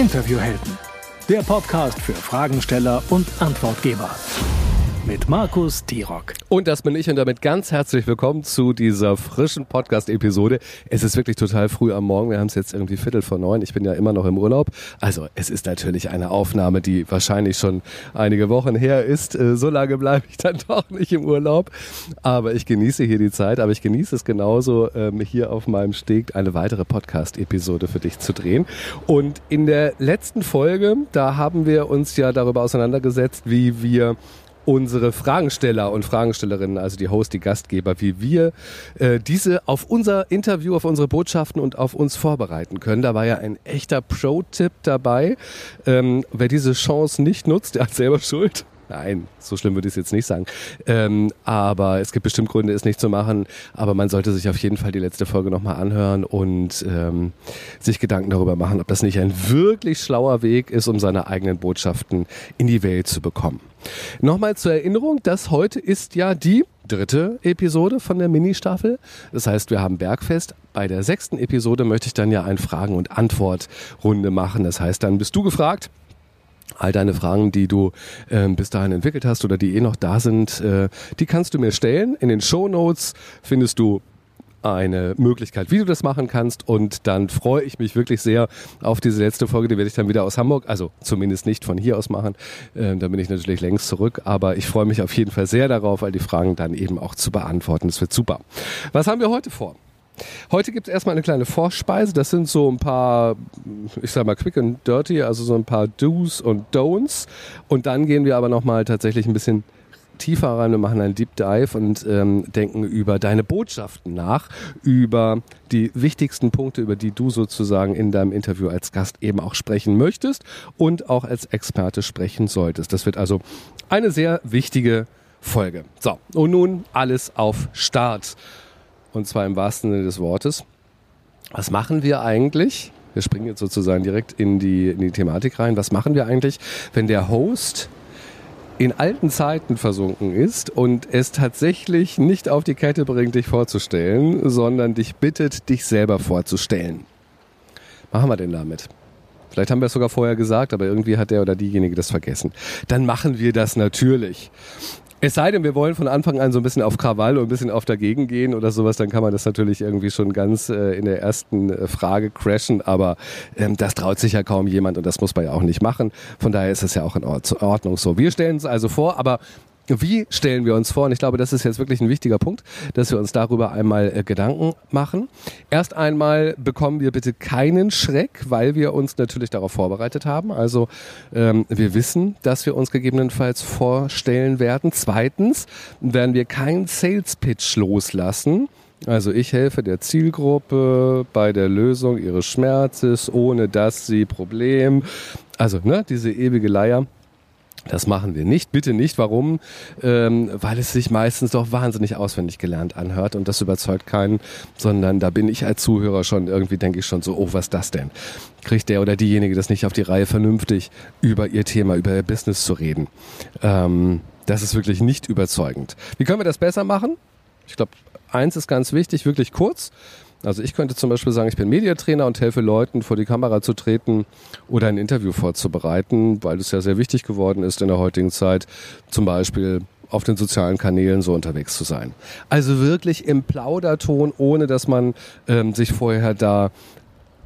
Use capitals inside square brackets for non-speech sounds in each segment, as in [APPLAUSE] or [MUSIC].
Interviewhelden, der Podcast für Fragensteller und Antwortgeber mit Markus Tirock. Und das bin ich und damit ganz herzlich willkommen zu dieser frischen Podcast-Episode. Es ist wirklich total früh am Morgen. Wir haben es jetzt irgendwie Viertel vor neun. Ich bin ja immer noch im Urlaub. Also es ist natürlich eine Aufnahme, die wahrscheinlich schon einige Wochen her ist. Äh, so lange bleibe ich dann [LAUGHS] doch nicht im Urlaub. Aber ich genieße hier die Zeit. Aber ich genieße es genauso, ähm, hier auf meinem Steg eine weitere Podcast-Episode für dich zu drehen. Und in der letzten Folge, da haben wir uns ja darüber auseinandergesetzt, wie wir unsere Fragensteller und Fragestellerinnen, also die Host, die Gastgeber, wie wir äh, diese auf unser Interview, auf unsere Botschaften und auf uns vorbereiten können. Da war ja ein echter Pro-Tipp dabei. Ähm, wer diese Chance nicht nutzt, der hat selber Schuld. Nein, so schlimm würde ich es jetzt nicht sagen. Ähm, aber es gibt bestimmt Gründe, es nicht zu machen. Aber man sollte sich auf jeden Fall die letzte Folge nochmal anhören und ähm, sich Gedanken darüber machen, ob das nicht ein wirklich schlauer Weg ist, um seine eigenen Botschaften in die Welt zu bekommen. Nochmal zur Erinnerung, dass heute ist ja die dritte Episode von der Mini-Staffel. Das heißt, wir haben Bergfest. Bei der sechsten Episode möchte ich dann ja ein Fragen- und Antwortrunde machen. Das heißt, dann bist du gefragt all deine Fragen, die du äh, bis dahin entwickelt hast oder die eh noch da sind, äh, die kannst du mir stellen. In den Show Notes findest du eine Möglichkeit, wie du das machen kannst. Und dann freue ich mich wirklich sehr auf diese letzte Folge. Die werde ich dann wieder aus Hamburg, also zumindest nicht von hier aus machen. Ähm, da bin ich natürlich längst zurück. Aber ich freue mich auf jeden Fall sehr darauf, all die Fragen dann eben auch zu beantworten. Das wird super. Was haben wir heute vor? Heute gibt es erstmal eine kleine Vorspeise. Das sind so ein paar, ich sag mal, quick and dirty, also so ein paar Do's und Don'ts. Und dann gehen wir aber nochmal tatsächlich ein bisschen tiefer rein. Wir machen einen Deep Dive und ähm, denken über deine Botschaften nach, über die wichtigsten Punkte, über die du sozusagen in deinem Interview als Gast eben auch sprechen möchtest und auch als Experte sprechen solltest. Das wird also eine sehr wichtige Folge. So, und nun alles auf Start und zwar im wahrsten Sinne des Wortes. Was machen wir eigentlich? Wir springen jetzt sozusagen direkt in die, in die Thematik rein. Was machen wir eigentlich, wenn der Host in alten Zeiten versunken ist und es tatsächlich nicht auf die Kette bringt, dich vorzustellen, sondern dich bittet, dich selber vorzustellen? Machen wir denn damit? Vielleicht haben wir es sogar vorher gesagt, aber irgendwie hat der oder diejenige das vergessen. Dann machen wir das natürlich. Es sei denn, wir wollen von Anfang an so ein bisschen auf Krawall und ein bisschen auf dagegen gehen oder sowas, dann kann man das natürlich irgendwie schon ganz äh, in der ersten äh, Frage crashen, aber ähm, das traut sich ja kaum jemand und das muss man ja auch nicht machen. Von daher ist es ja auch in Ordnung so. Wir stellen es also vor, aber wie stellen wir uns vor? Und ich glaube, das ist jetzt wirklich ein wichtiger Punkt, dass wir uns darüber einmal äh, Gedanken machen. Erst einmal bekommen wir bitte keinen Schreck, weil wir uns natürlich darauf vorbereitet haben. Also ähm, wir wissen, dass wir uns gegebenenfalls vorstellen werden. Zweitens werden wir keinen Sales Pitch loslassen. Also ich helfe der Zielgruppe bei der Lösung ihres Schmerzes, ohne dass sie Problem. Also ne, diese ewige Leier das machen wir nicht, bitte nicht. Warum? Ähm, weil es sich meistens doch wahnsinnig auswendig gelernt anhört und das überzeugt keinen, sondern da bin ich als Zuhörer schon irgendwie, denke ich schon so, oh, was das denn? Kriegt der oder diejenige das nicht auf die Reihe, vernünftig über ihr Thema, über ihr Business zu reden? Ähm, das ist wirklich nicht überzeugend. Wie können wir das besser machen? Ich glaube, eins ist ganz wichtig, wirklich kurz. Also ich könnte zum Beispiel sagen, ich bin Mediatrainer und helfe Leuten, vor die Kamera zu treten oder ein Interview vorzubereiten, weil es ja sehr wichtig geworden ist in der heutigen Zeit, zum Beispiel auf den sozialen Kanälen so unterwegs zu sein. Also wirklich im Plauderton, ohne dass man ähm, sich vorher da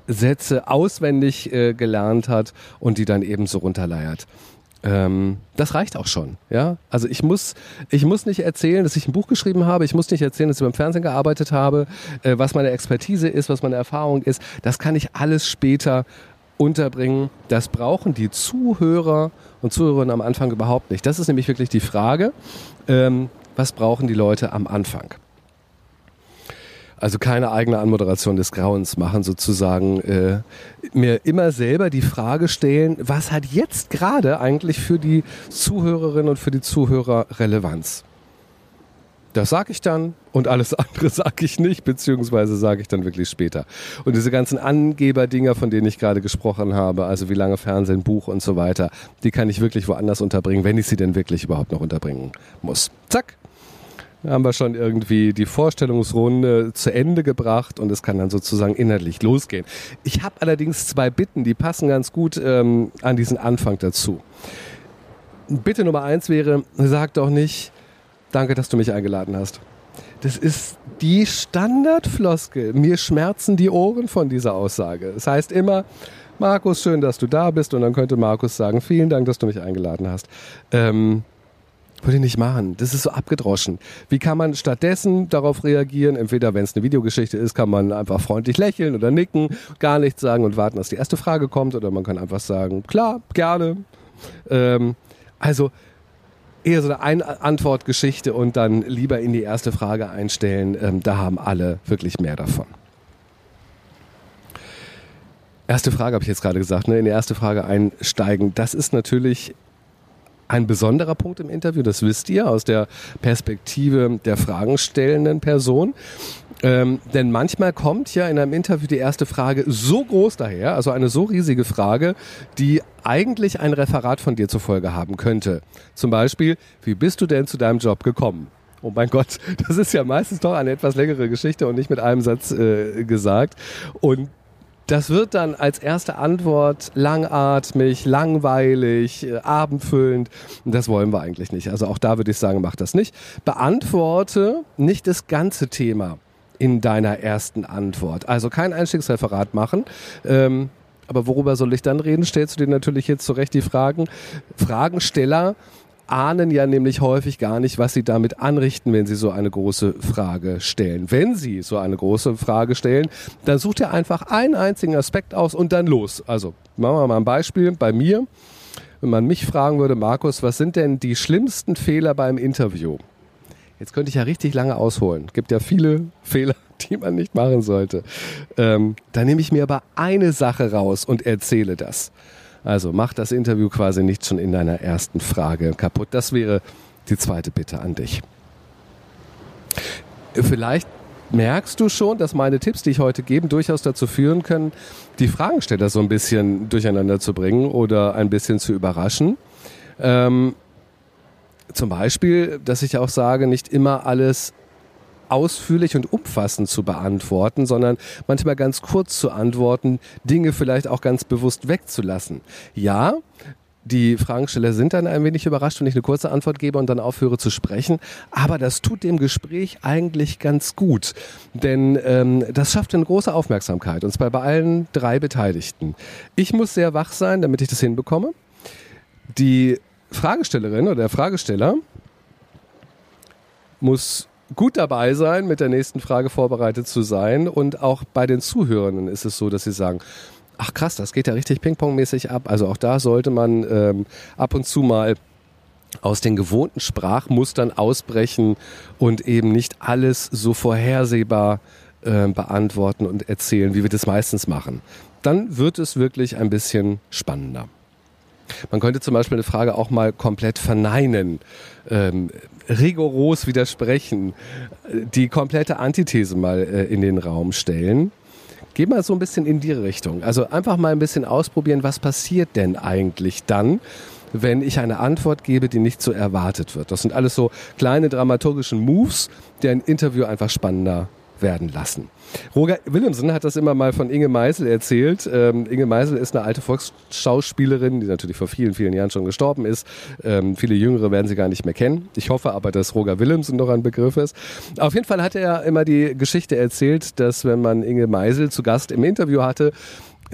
Sätze auswendig äh, gelernt hat und die dann eben so runterleiert. Ähm, das reicht auch schon, ja. Also ich muss, ich muss nicht erzählen, dass ich ein Buch geschrieben habe. Ich muss nicht erzählen, dass ich beim Fernsehen gearbeitet habe, äh, was meine Expertise ist, was meine Erfahrung ist. Das kann ich alles später unterbringen. Das brauchen die Zuhörer und Zuhörerinnen am Anfang überhaupt nicht. Das ist nämlich wirklich die Frage. Ähm, was brauchen die Leute am Anfang? Also keine eigene Anmoderation des Grauens machen, sozusagen. Äh, mir immer selber die Frage stellen, was hat jetzt gerade eigentlich für die Zuhörerinnen und für die Zuhörer Relevanz? Das sage ich dann und alles andere [LAUGHS] sage ich nicht, beziehungsweise sage ich dann wirklich später. Und diese ganzen Angeberdinger, von denen ich gerade gesprochen habe, also wie lange Fernsehen, Buch und so weiter, die kann ich wirklich woanders unterbringen, wenn ich sie denn wirklich überhaupt noch unterbringen muss. Zack, haben wir schon irgendwie die Vorstellungsrunde zu Ende gebracht und es kann dann sozusagen inhaltlich losgehen. Ich habe allerdings zwei Bitten, die passen ganz gut ähm, an diesen Anfang dazu. Bitte Nummer eins wäre, sag doch nicht, danke, dass du mich eingeladen hast. Das ist die Standardfloskel. Mir schmerzen die Ohren von dieser Aussage. Es das heißt immer, Markus, schön, dass du da bist. Und dann könnte Markus sagen, vielen Dank, dass du mich eingeladen hast. Ähm, würde ich nicht machen. Das ist so abgedroschen. Wie kann man stattdessen darauf reagieren? Entweder, wenn es eine Videogeschichte ist, kann man einfach freundlich lächeln oder nicken, gar nichts sagen und warten, dass die erste Frage kommt. Oder man kann einfach sagen, klar, gerne. Ähm, also eher so eine Antwortgeschichte und dann lieber in die erste Frage einstellen. Ähm, da haben alle wirklich mehr davon. Erste Frage habe ich jetzt gerade gesagt, ne? in die erste Frage einsteigen. Das ist natürlich ein besonderer Punkt im Interview, das wisst ihr aus der Perspektive der fragenstellenden Person. Ähm, denn manchmal kommt ja in einem Interview die erste Frage so groß daher, also eine so riesige Frage, die eigentlich ein Referat von dir zur Folge haben könnte. Zum Beispiel, wie bist du denn zu deinem Job gekommen? Oh mein Gott, [LAUGHS] das ist ja meistens doch eine etwas längere Geschichte und nicht mit einem Satz äh, gesagt. Und das wird dann als erste Antwort langatmig, langweilig, äh, abendfüllend. Das wollen wir eigentlich nicht. Also auch da würde ich sagen, mach das nicht. Beantworte nicht das ganze Thema in deiner ersten Antwort. Also kein Einstiegsreferat machen. Ähm, aber worüber soll ich dann reden? Stellst du dir natürlich jetzt zurecht die Fragen. Fragensteller ahnen ja nämlich häufig gar nicht, was sie damit anrichten, wenn sie so eine große Frage stellen. Wenn sie so eine große Frage stellen, dann sucht ihr einfach einen einzigen Aspekt aus und dann los. Also machen wir mal ein Beispiel bei mir. Wenn man mich fragen würde, Markus, was sind denn die schlimmsten Fehler beim Interview? Jetzt könnte ich ja richtig lange ausholen. Es gibt ja viele [LAUGHS] Fehler, die man nicht machen sollte. Ähm, da nehme ich mir aber eine Sache raus und erzähle das. Also mach das Interview quasi nicht schon in deiner ersten Frage kaputt. Das wäre die zweite Bitte an dich. Vielleicht merkst du schon, dass meine Tipps, die ich heute gebe, durchaus dazu führen können, die Fragensteller so ein bisschen durcheinander zu bringen oder ein bisschen zu überraschen. Ähm, zum Beispiel, dass ich auch sage, nicht immer alles ausführlich und umfassend zu beantworten, sondern manchmal ganz kurz zu antworten, Dinge vielleicht auch ganz bewusst wegzulassen. Ja, die Fragensteller sind dann ein wenig überrascht, wenn ich eine kurze Antwort gebe und dann aufhöre zu sprechen. Aber das tut dem Gespräch eigentlich ganz gut. Denn ähm, das schafft eine große Aufmerksamkeit. Und zwar bei allen drei Beteiligten. Ich muss sehr wach sein, damit ich das hinbekomme. Die Fragestellerin oder der Fragesteller muss gut dabei sein, mit der nächsten Frage vorbereitet zu sein. Und auch bei den Zuhörenden ist es so, dass sie sagen, ach krass, das geht ja richtig Ping-Pong-mäßig ab. Also auch da sollte man ähm, ab und zu mal aus den gewohnten Sprachmustern ausbrechen und eben nicht alles so vorhersehbar äh, beantworten und erzählen, wie wir das meistens machen. Dann wird es wirklich ein bisschen spannender. Man könnte zum Beispiel eine Frage auch mal komplett verneinen, ähm, rigoros widersprechen, die komplette Antithese mal äh, in den Raum stellen. Geh mal so ein bisschen in die Richtung. Also einfach mal ein bisschen ausprobieren, was passiert denn eigentlich dann, wenn ich eine Antwort gebe, die nicht so erwartet wird. Das sind alles so kleine dramaturgischen Moves, die ein Interview einfach spannender werden lassen. Roger Willemsen hat das immer mal von Inge Meisel erzählt. Ähm, Inge Meisel ist eine alte Volksschauspielerin, die natürlich vor vielen, vielen Jahren schon gestorben ist. Ähm, viele Jüngere werden sie gar nicht mehr kennen. Ich hoffe aber, dass Roger Willemsen noch ein Begriff ist. Auf jeden Fall hat er immer die Geschichte erzählt, dass wenn man Inge Meisel zu Gast im Interview hatte,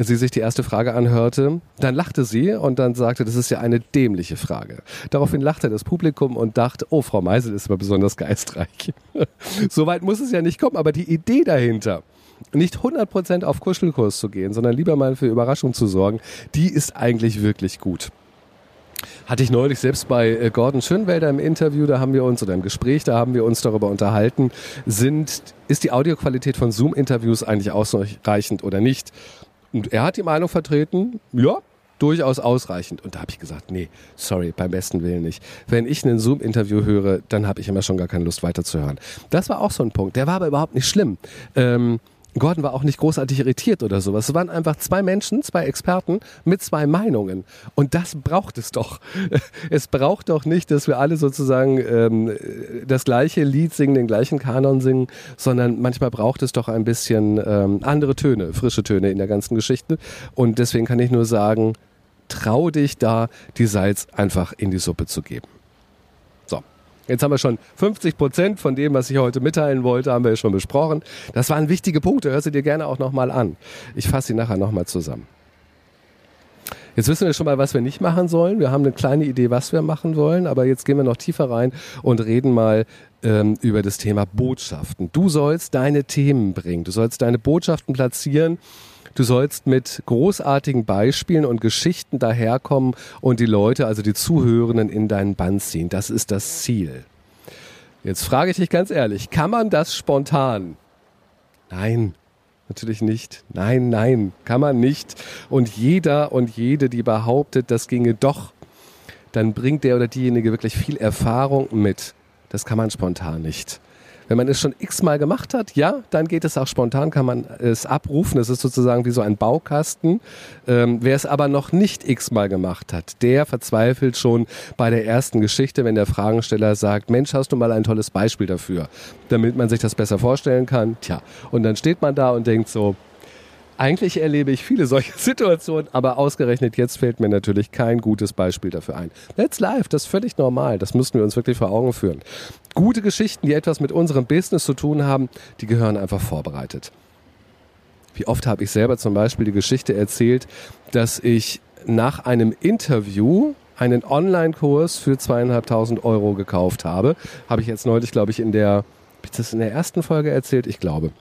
sie sich die erste Frage anhörte, dann lachte sie und dann sagte, das ist ja eine dämliche Frage. Daraufhin lachte das Publikum und dachte, oh, Frau Meisel ist aber besonders geistreich. [LAUGHS] Soweit muss es ja nicht kommen, aber die Idee dahinter, nicht 100% auf Kuschelkurs zu gehen, sondern lieber mal für Überraschung zu sorgen, die ist eigentlich wirklich gut. Hatte ich neulich selbst bei äh, Gordon Schönwelder im Interview, da haben wir uns, oder im Gespräch, da haben wir uns darüber unterhalten, sind, ist die Audioqualität von Zoom-Interviews eigentlich ausreichend oder nicht? Und er hat die Meinung vertreten, ja, durchaus ausreichend. Und da habe ich gesagt, nee, sorry, beim besten Willen nicht. Wenn ich ein Zoom-Interview höre, dann habe ich immer schon gar keine Lust weiterzuhören. Das war auch so ein Punkt. Der war aber überhaupt nicht schlimm. Ähm, Gordon war auch nicht großartig irritiert oder sowas. Es waren einfach zwei Menschen, zwei Experten mit zwei Meinungen. Und das braucht es doch. [LAUGHS] Es braucht doch nicht, dass wir alle sozusagen ähm, das gleiche Lied singen, den gleichen Kanon singen, sondern manchmal braucht es doch ein bisschen ähm, andere Töne, frische Töne in der ganzen Geschichte. Und deswegen kann ich nur sagen, trau dich da, die Salz einfach in die Suppe zu geben. Jetzt haben wir schon 50 Prozent von dem, was ich heute mitteilen wollte, haben wir ja schon besprochen. Das waren wichtige Punkte. Hör sie dir gerne auch nochmal an. Ich fasse sie nachher nochmal zusammen. Jetzt wissen wir schon mal, was wir nicht machen sollen. Wir haben eine kleine Idee, was wir machen wollen, aber jetzt gehen wir noch tiefer rein und reden mal ähm, über das Thema Botschaften. Du sollst deine Themen bringen, du sollst deine Botschaften platzieren Du sollst mit großartigen Beispielen und Geschichten daherkommen und die Leute, also die Zuhörenden, in deinen Bann ziehen. Das ist das Ziel. Jetzt frage ich dich ganz ehrlich, kann man das spontan? Nein, natürlich nicht. Nein, nein, kann man nicht. Und jeder und jede, die behauptet, das ginge doch, dann bringt der oder diejenige wirklich viel Erfahrung mit. Das kann man spontan nicht. Wenn man es schon x-mal gemacht hat, ja, dann geht es auch spontan, kann man es abrufen. Es ist sozusagen wie so ein Baukasten. Ähm, wer es aber noch nicht x-mal gemacht hat, der verzweifelt schon bei der ersten Geschichte, wenn der Fragensteller sagt, Mensch, hast du mal ein tolles Beispiel dafür, damit man sich das besser vorstellen kann. Tja, und dann steht man da und denkt so, eigentlich erlebe ich viele solche [LAUGHS] Situationen, aber ausgerechnet jetzt fällt mir natürlich kein gutes Beispiel dafür ein. That's life, das ist völlig normal. Das müssen wir uns wirklich vor Augen führen. Gute Geschichten, die etwas mit unserem Business zu tun haben, die gehören einfach vorbereitet. Wie oft habe ich selber zum Beispiel die Geschichte erzählt, dass ich nach einem Interview einen Online-Kurs für zweieinhalbtausend Euro gekauft habe. Habe ich jetzt neulich, glaube ich, in der, ich das in der ersten Folge erzählt? Ich glaube.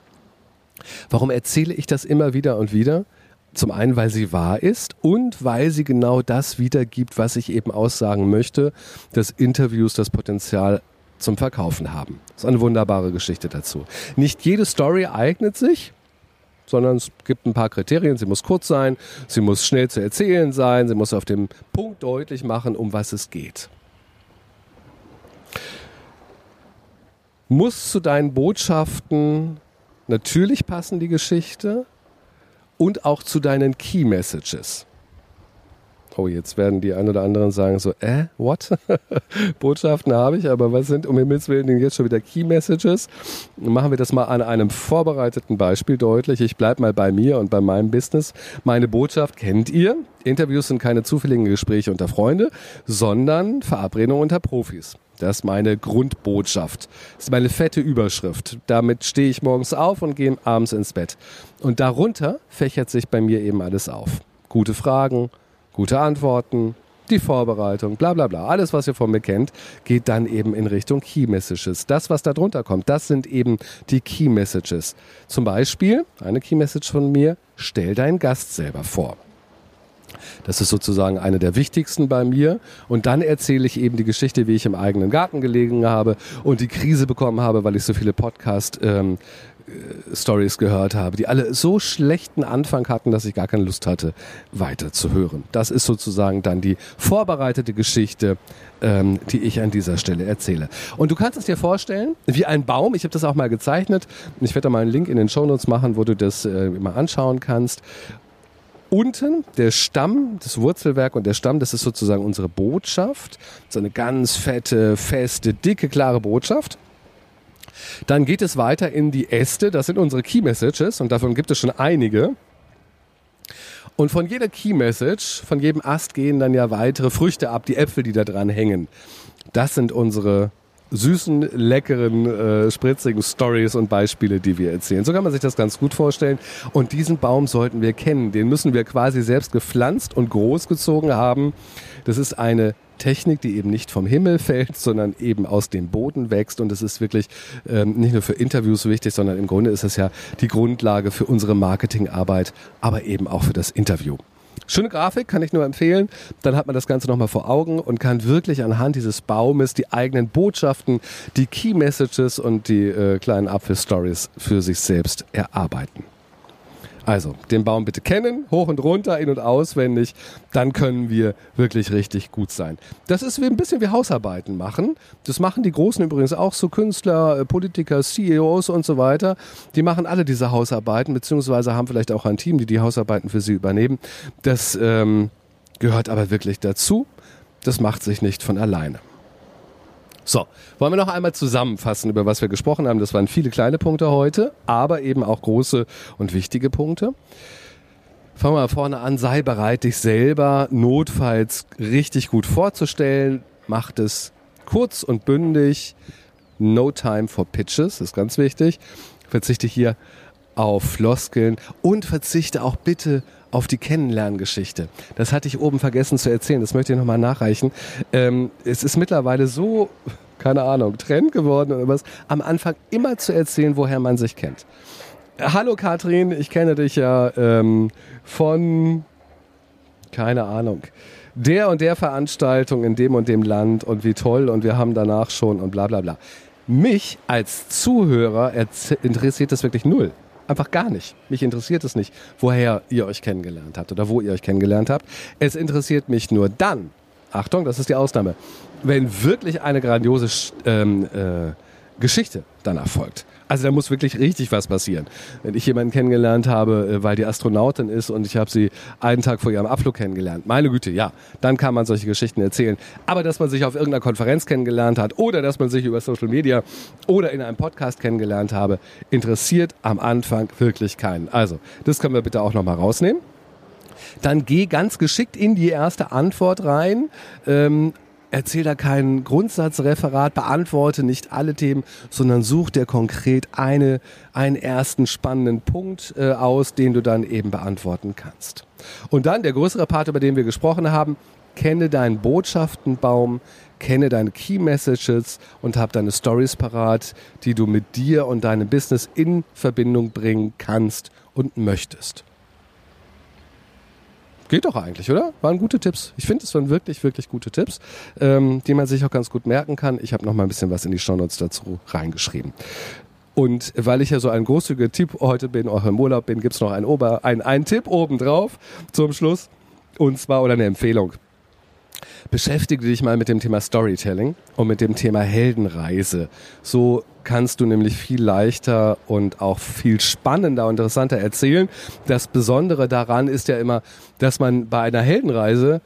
Warum erzähle ich das immer wieder und wieder? Zum einen, weil sie wahr ist und weil sie genau das wiedergibt, was ich eben aussagen möchte, dass Interviews das Potenzial zum Verkaufen haben. Das ist eine wunderbare Geschichte dazu. Nicht jede Story eignet sich, sondern es gibt ein paar Kriterien. Sie muss kurz sein, sie muss schnell zu erzählen sein, sie muss auf dem Punkt deutlich machen, um was es geht. Muss zu deinen Botschaften Natürlich passen die Geschichte und auch zu deinen Key Messages. Oh, jetzt werden die ein oder anderen sagen so, äh, what? [LAUGHS] Botschaften habe ich, aber was sind um Himmels Willen denn jetzt schon wieder Key Messages? Machen wir das mal an einem vorbereiteten Beispiel deutlich. Ich bleibe mal bei mir und bei meinem Business. Meine Botschaft kennt ihr. Interviews sind keine zufälligen Gespräche unter Freunde, sondern Verabredungen unter Profis. Das ist meine Grundbotschaft. Das ist meine fette Überschrift. Damit stehe ich morgens auf und gehe abends ins Bett. Und darunter fächert sich bei mir eben alles auf. Gute Fragen, gute Antworten, die Vorbereitung, bla bla bla. Alles, was ihr von mir kennt, geht dann eben in Richtung Key Messages. Das, was da drunter kommt, das sind eben die Key Messages. Zum Beispiel, eine Key Message von mir, stell deinen Gast selber vor. Das ist sozusagen eine der wichtigsten bei mir. Und dann erzähle ich eben die Geschichte, wie ich im eigenen Garten gelegen habe und die Krise bekommen habe, weil ich so viele Podcast ähm, äh, Stories gehört habe, die alle so schlechten Anfang hatten, dass ich gar keine Lust hatte, weiter zu hören. Das ist sozusagen dann die vorbereitete Geschichte, ähm, die ich an dieser Stelle erzähle. Und du kannst es dir vorstellen, wie ein Baum. Ich habe das auch mal gezeichnet. Ich werde da mal einen Link in den Shownotes machen, wo du das äh, mal anschauen kannst unten der Stamm, das Wurzelwerk und der Stamm, das ist sozusagen unsere Botschaft. So eine ganz fette, feste, dicke, klare Botschaft. Dann geht es weiter in die Äste, das sind unsere Key Messages und davon gibt es schon einige. Und von jeder Key Message, von jedem Ast gehen dann ja weitere Früchte ab, die Äpfel, die da dran hängen. Das sind unsere süßen, leckeren, äh, spritzigen Stories und Beispiele, die wir erzählen. So kann man sich das ganz gut vorstellen. Und diesen Baum sollten wir kennen. Den müssen wir quasi selbst gepflanzt und großgezogen haben. Das ist eine Technik, die eben nicht vom Himmel fällt, sondern eben aus dem Boden wächst. Und es ist wirklich ähm, nicht nur für Interviews wichtig, sondern im Grunde ist es ja die Grundlage für unsere Marketingarbeit, aber eben auch für das Interview. Schöne Grafik, kann ich nur empfehlen. Dann hat man das Ganze nochmal vor Augen und kann wirklich anhand dieses Baumes die eigenen Botschaften, die Key Messages und die äh, kleinen Apfel-Stories für sich selbst erarbeiten. Also, den Baum bitte kennen, hoch und runter, in- und auswendig, dann können wir wirklich richtig gut sein. Das ist wie ein bisschen wie Hausarbeiten machen. Das machen die Großen übrigens auch so Künstler, äh, Politiker, CEOs und so weiter. Die machen alle diese Hausarbeiten, beziehungsweise haben vielleicht auch ein Team, die die Hausarbeiten für sie übernehmen. Das ähm, gehört aber wirklich dazu. Das macht sich nicht von alleine. So, wollen wir noch einmal zusammenfassen, über was wir gesprochen haben. Das waren viele kleine Punkte heute, aber eben auch große und wichtige Punkte. Fangen wir mal vorne an, sei bereit, dich selber notfalls richtig gut vorzustellen. Macht es kurz und bündig. No time for pitches, ist ganz wichtig. Verzichte hier auf Floskeln und verzichte auch bitte auf die Kennenlerngeschichte. Das hatte ich oben vergessen zu erzählen, das möchte ich nochmal nachreichen. Ähm, es ist mittlerweile so, [LAUGHS] keine Ahnung, Trend geworden oder was, am Anfang immer zu erzählen, woher man sich kennt. Hallo Katrin, ich kenne dich ja ähm, von, keine Ahnung, der und der Veranstaltung in dem und dem Land und wie toll und wir haben danach schon und bla bla bla. Mich als Zuhörer interessiert das wirklich null. Einfach gar nicht. Mich interessiert es nicht, woher ihr euch kennengelernt habt oder wo ihr euch kennengelernt habt. Es interessiert mich nur dann, Achtung, das ist die Ausnahme, wenn wirklich eine grandiose ähm, äh, Geschichte dann erfolgt. Also da muss wirklich richtig was passieren. Wenn ich jemanden kennengelernt habe, äh, weil die Astronautin ist und ich habe sie einen Tag vor ihrem Abflug kennengelernt, meine Güte, ja, dann kann man solche Geschichten erzählen. Aber dass man sich auf irgendeiner Konferenz kennengelernt hat oder dass man sich über Social Media oder in einem Podcast kennengelernt habe, interessiert am Anfang wirklich keinen. Also, das können wir bitte auch nochmal rausnehmen. Dann geh ganz geschickt in die erste Antwort rein. Ähm, erzähl da kein Grundsatzreferat, beantworte nicht alle Themen, sondern such dir konkret eine, einen ersten spannenden Punkt äh, aus, den du dann eben beantworten kannst. Und dann der größere Part, über den wir gesprochen haben, kenne deinen Botschaftenbaum, kenne deine Key Messages und hab deine Stories parat, die du mit dir und deinem Business in Verbindung bringen kannst und möchtest. Geht doch eigentlich, oder? Waren gute Tipps. Ich finde, es waren wirklich, wirklich gute Tipps, ähm, die man sich auch ganz gut merken kann. Ich habe noch mal ein bisschen was in die Shownotes dazu reingeschrieben. Und weil ich ja so ein großzügiger Tipp heute bin, auch im Urlaub bin, gibt's noch einen, Ober, einen, einen Tipp obendrauf zum Schluss. Und zwar, oder eine Empfehlung. Beschäftige dich mal mit dem Thema Storytelling und mit dem Thema Heldenreise. So kannst du nämlich viel leichter und auch viel spannender und interessanter erzählen. Das Besondere daran ist ja immer, dass man bei einer Heldenreise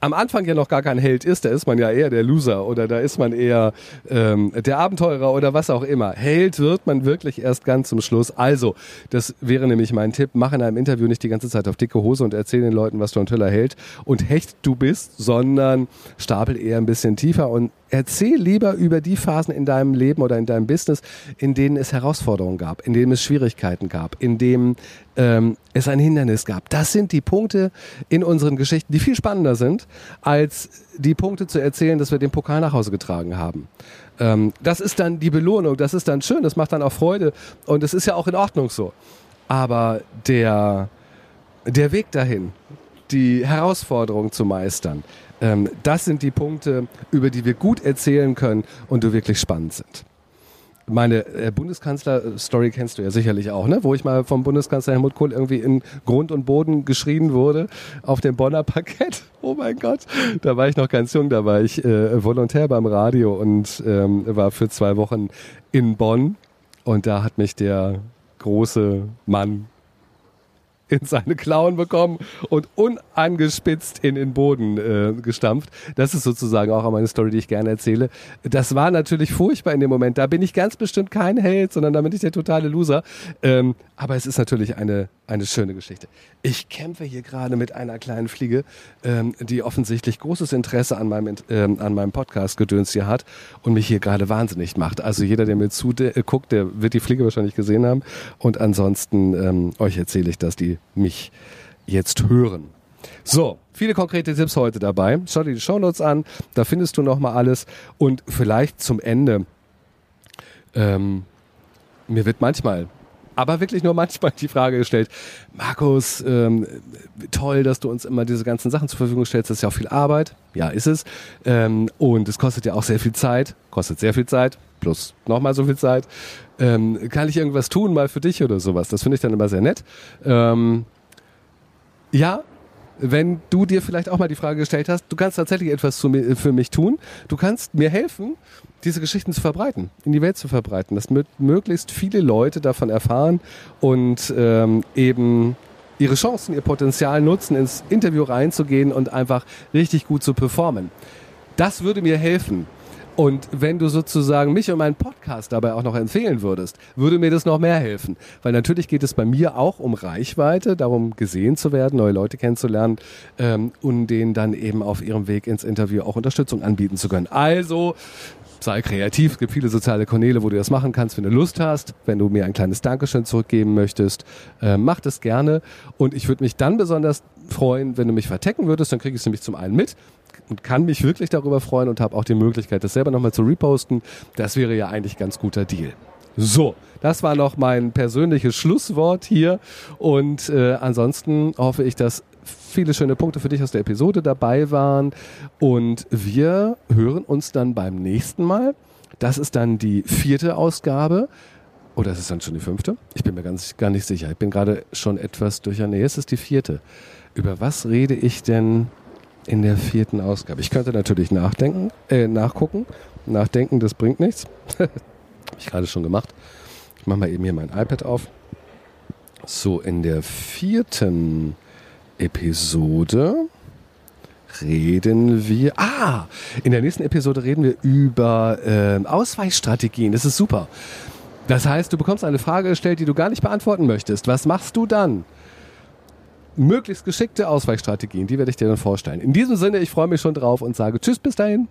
am Anfang ja noch gar kein Held ist, da ist man ja eher der Loser oder da ist man eher ähm, der Abenteurer oder was auch immer. Held wird man wirklich erst ganz zum Schluss. Also, das wäre nämlich mein Tipp, mach in einem Interview nicht die ganze Zeit auf dicke Hose und erzähl den Leuten, was du ein toller Held und Hecht du bist, sondern stapel eher ein bisschen tiefer und erzähl lieber über die Phasen in deinem Leben oder in deinem Business, in denen es Herausforderungen gab, in denen es Schwierigkeiten gab, in denen ähm, es ein Hindernis gab. Das sind die Punkte in unseren Geschichten, die viel spannender sind, als die Punkte zu erzählen, dass wir den Pokal nach Hause getragen haben. Ähm, das ist dann die Belohnung, das ist dann schön, das macht dann auch Freude und es ist ja auch in Ordnung so. Aber der, der Weg dahin, die Herausforderung zu meistern, ähm, das sind die Punkte, über die wir gut erzählen können und die wirklich spannend sind. Meine äh, Bundeskanzler-Story kennst du ja sicherlich auch, ne? wo ich mal vom Bundeskanzler Helmut Kohl irgendwie in Grund und Boden geschrien wurde auf dem Bonner Parkett. [LAUGHS] Oh mein Gott, da war ich noch ganz jung, da war ich äh, Volontär beim Radio und ähm, war für zwei Wochen in Bonn und da hat mich der große Mann in seine Klauen bekommen und unangespitzt in den Boden äh, gestampft. Das ist sozusagen auch eine Story, die ich gerne erzähle. Das war natürlich furchtbar in dem Moment. Da bin ich ganz bestimmt kein Held, sondern da bin ich der totale Loser. Ähm, aber es ist natürlich eine, eine schöne Geschichte. Ich kämpfe hier gerade mit einer kleinen Fliege, ähm, die offensichtlich großes Interesse an meinem, ähm, an meinem Podcast-Gedöns hier hat und mich hier gerade wahnsinnig macht. Also jeder, der mir zuguckt, der, der wird die Fliege wahrscheinlich gesehen haben. Und ansonsten ähm, euch erzähle ich, dass die mich jetzt hören. So, viele konkrete Tipps heute dabei. Schau dir die Shownotes an, da findest du nochmal alles. Und vielleicht zum Ende. Ähm, mir wird manchmal aber wirklich nur manchmal die Frage gestellt, Markus, ähm, toll, dass du uns immer diese ganzen Sachen zur Verfügung stellst, das ist ja auch viel Arbeit. Ja, ist es. Ähm, und es kostet ja auch sehr viel Zeit, kostet sehr viel Zeit. plus nochmal so viel Zeit. Ähm, kann ich irgendwas tun mal für dich oder sowas? Das finde ich dann immer sehr nett. Ähm, ja, wenn du dir vielleicht auch mal die Frage gestellt hast, du kannst tatsächlich etwas für mich tun. Du kannst mir helfen, diese Geschichten zu verbreiten, in die Welt zu verbreiten, dass möglichst viele Leute davon erfahren und ähm, eben ihre Chancen, ihr Potenzial nutzen, ins Interview reinzugehen und einfach richtig gut zu performen. Das würde mir helfen. Und wenn du sozusagen mich und meinen Podcast dabei auch noch empfehlen würdest, würde mir das noch mehr helfen. Weil natürlich geht es bei mir auch um Reichweite, darum gesehen zu werden, neue Leute kennenzulernen ähm, und denen dann eben auf ihrem Weg ins Interview auch Unterstützung anbieten zu können. Also sei kreativ. Es gibt viele soziale Kanäle, wo du das machen kannst, wenn du Lust hast. Wenn du mir ein kleines Dankeschön zurückgeben möchtest, äh, mach das gerne. Und ich würde mich dann besonders freuen, wenn du mich vertecken würdest. Dann kriege ich es nämlich zum einen mit und kann mich wirklich darüber freuen und habe auch die Möglichkeit, das selber nochmal zu reposten. Das wäre ja eigentlich ganz guter Deal. So, das war noch mein persönliches Schlusswort hier. Und äh, ansonsten hoffe ich, dass viele schöne Punkte für dich aus der Episode dabei waren. Und wir hören uns dann beim nächsten Mal. Das ist dann die vierte Ausgabe. Oder ist es dann schon die fünfte? Ich bin mir ganz gar nicht sicher. Ich bin gerade schon etwas durcheinander. Nee, es ist die vierte. Über was rede ich denn in der vierten Ausgabe. Ich könnte natürlich nachdenken, äh, nachgucken. Nachdenken, das bringt nichts. [LAUGHS] Habe ich gerade schon gemacht. Ich mache mal eben hier mein iPad auf. So, in der vierten Episode reden wir. Ah, in der nächsten Episode reden wir über äh, Ausweichstrategien. Das ist super. Das heißt, du bekommst eine Frage gestellt, die du gar nicht beantworten möchtest. Was machst du dann? möglichst geschickte Ausweichstrategien, die werde ich dir dann vorstellen. In diesem Sinne, ich freue mich schon drauf und sage Tschüss, bis dahin.